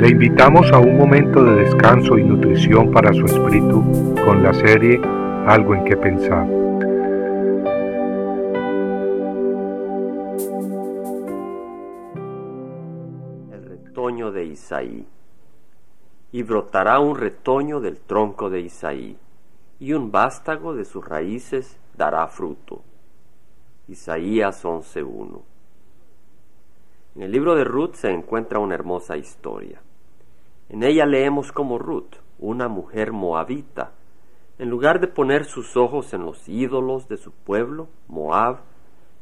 Le invitamos a un momento de descanso y nutrición para su espíritu con la serie Algo en que pensar. El retoño de Isaí. Y brotará un retoño del tronco de Isaí, y un vástago de sus raíces dará fruto. Isaías 11.1 en el libro de Ruth se encuentra una hermosa historia. En ella leemos como Ruth, una mujer moabita, en lugar de poner sus ojos en los ídolos de su pueblo, Moab,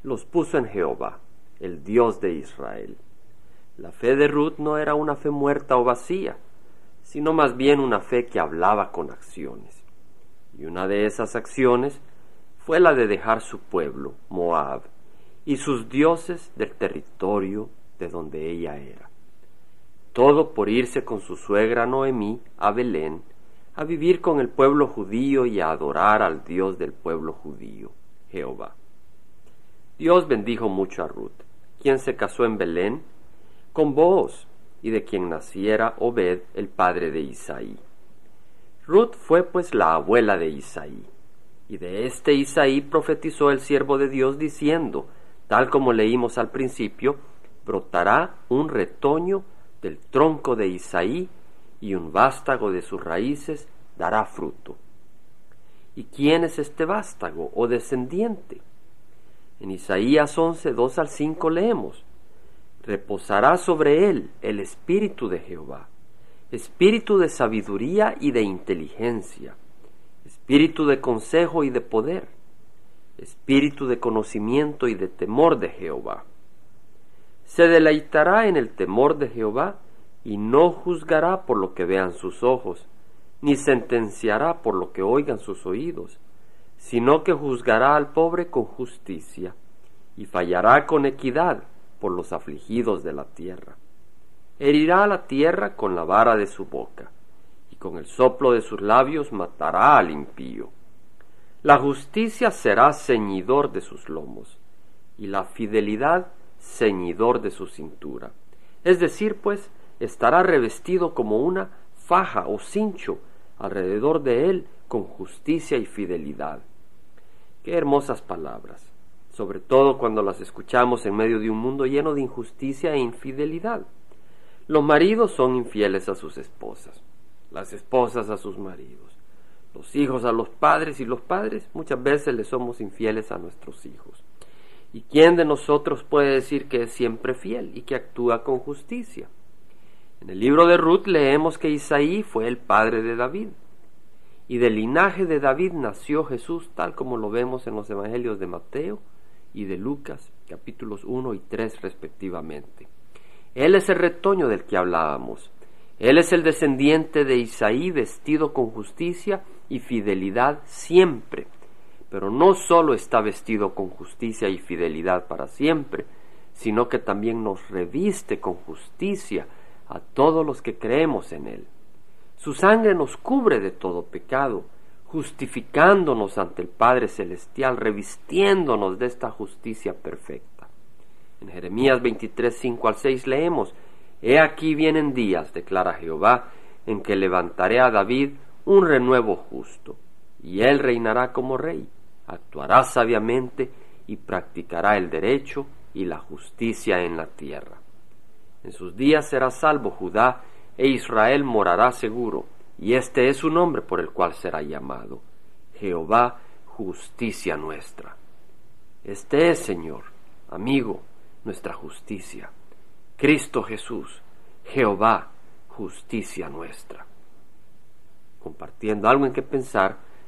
los puso en Jehová, el Dios de Israel. La fe de Ruth no era una fe muerta o vacía, sino más bien una fe que hablaba con acciones. Y una de esas acciones fue la de dejar su pueblo, Moab, y sus dioses del territorio de donde ella era. Todo por irse con su suegra Noemí a Belén, a vivir con el pueblo judío y a adorar al Dios del pueblo judío, Jehová. Dios bendijo mucho a Ruth, quien se casó en Belén con Booz, y de quien naciera Obed, el padre de Isaí. Ruth fue pues la abuela de Isaí, y de este Isaí profetizó el siervo de Dios diciendo, tal como leímos al principio, brotará un retoño del tronco de Isaí y un vástago de sus raíces dará fruto. ¿Y quién es este vástago o descendiente? En Isaías 11, 2 al 5 leemos, reposará sobre él el espíritu de Jehová, espíritu de sabiduría y de inteligencia, espíritu de consejo y de poder, espíritu de conocimiento y de temor de Jehová se deleitará en el temor de Jehová y no juzgará por lo que vean sus ojos, ni sentenciará por lo que oigan sus oídos, sino que juzgará al pobre con justicia y fallará con equidad por los afligidos de la tierra. Herirá a la tierra con la vara de su boca, y con el soplo de sus labios matará al impío. La justicia será ceñidor de sus lomos, y la fidelidad ceñidor de su cintura. Es decir, pues, estará revestido como una faja o cincho alrededor de él con justicia y fidelidad. Qué hermosas palabras, sobre todo cuando las escuchamos en medio de un mundo lleno de injusticia e infidelidad. Los maridos son infieles a sus esposas, las esposas a sus maridos, los hijos a los padres y los padres muchas veces le somos infieles a nuestros hijos. ¿Y quién de nosotros puede decir que es siempre fiel y que actúa con justicia? En el libro de Ruth leemos que Isaí fue el padre de David. Y del linaje de David nació Jesús, tal como lo vemos en los evangelios de Mateo y de Lucas, capítulos 1 y 3 respectivamente. Él es el retoño del que hablábamos. Él es el descendiente de Isaí vestido con justicia y fidelidad siempre pero no solo está vestido con justicia y fidelidad para siempre, sino que también nos reviste con justicia a todos los que creemos en Él. Su sangre nos cubre de todo pecado, justificándonos ante el Padre Celestial, revistiéndonos de esta justicia perfecta. En Jeremías 23, 5 al 6 leemos, He aquí vienen días, declara Jehová, en que levantaré a David un renuevo justo, y él reinará como rey actuará sabiamente y practicará el derecho y la justicia en la tierra. En sus días será salvo Judá e Israel morará seguro, y este es su nombre por el cual será llamado, Jehová, justicia nuestra. Este es, Señor, amigo, nuestra justicia. Cristo Jesús, Jehová, justicia nuestra. Compartiendo algo en que pensar,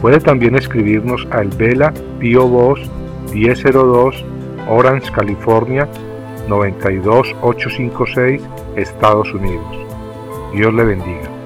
Puede también escribirnos al Vela Pio Box 1002 Orange, California 92856, Estados Unidos. Dios le bendiga.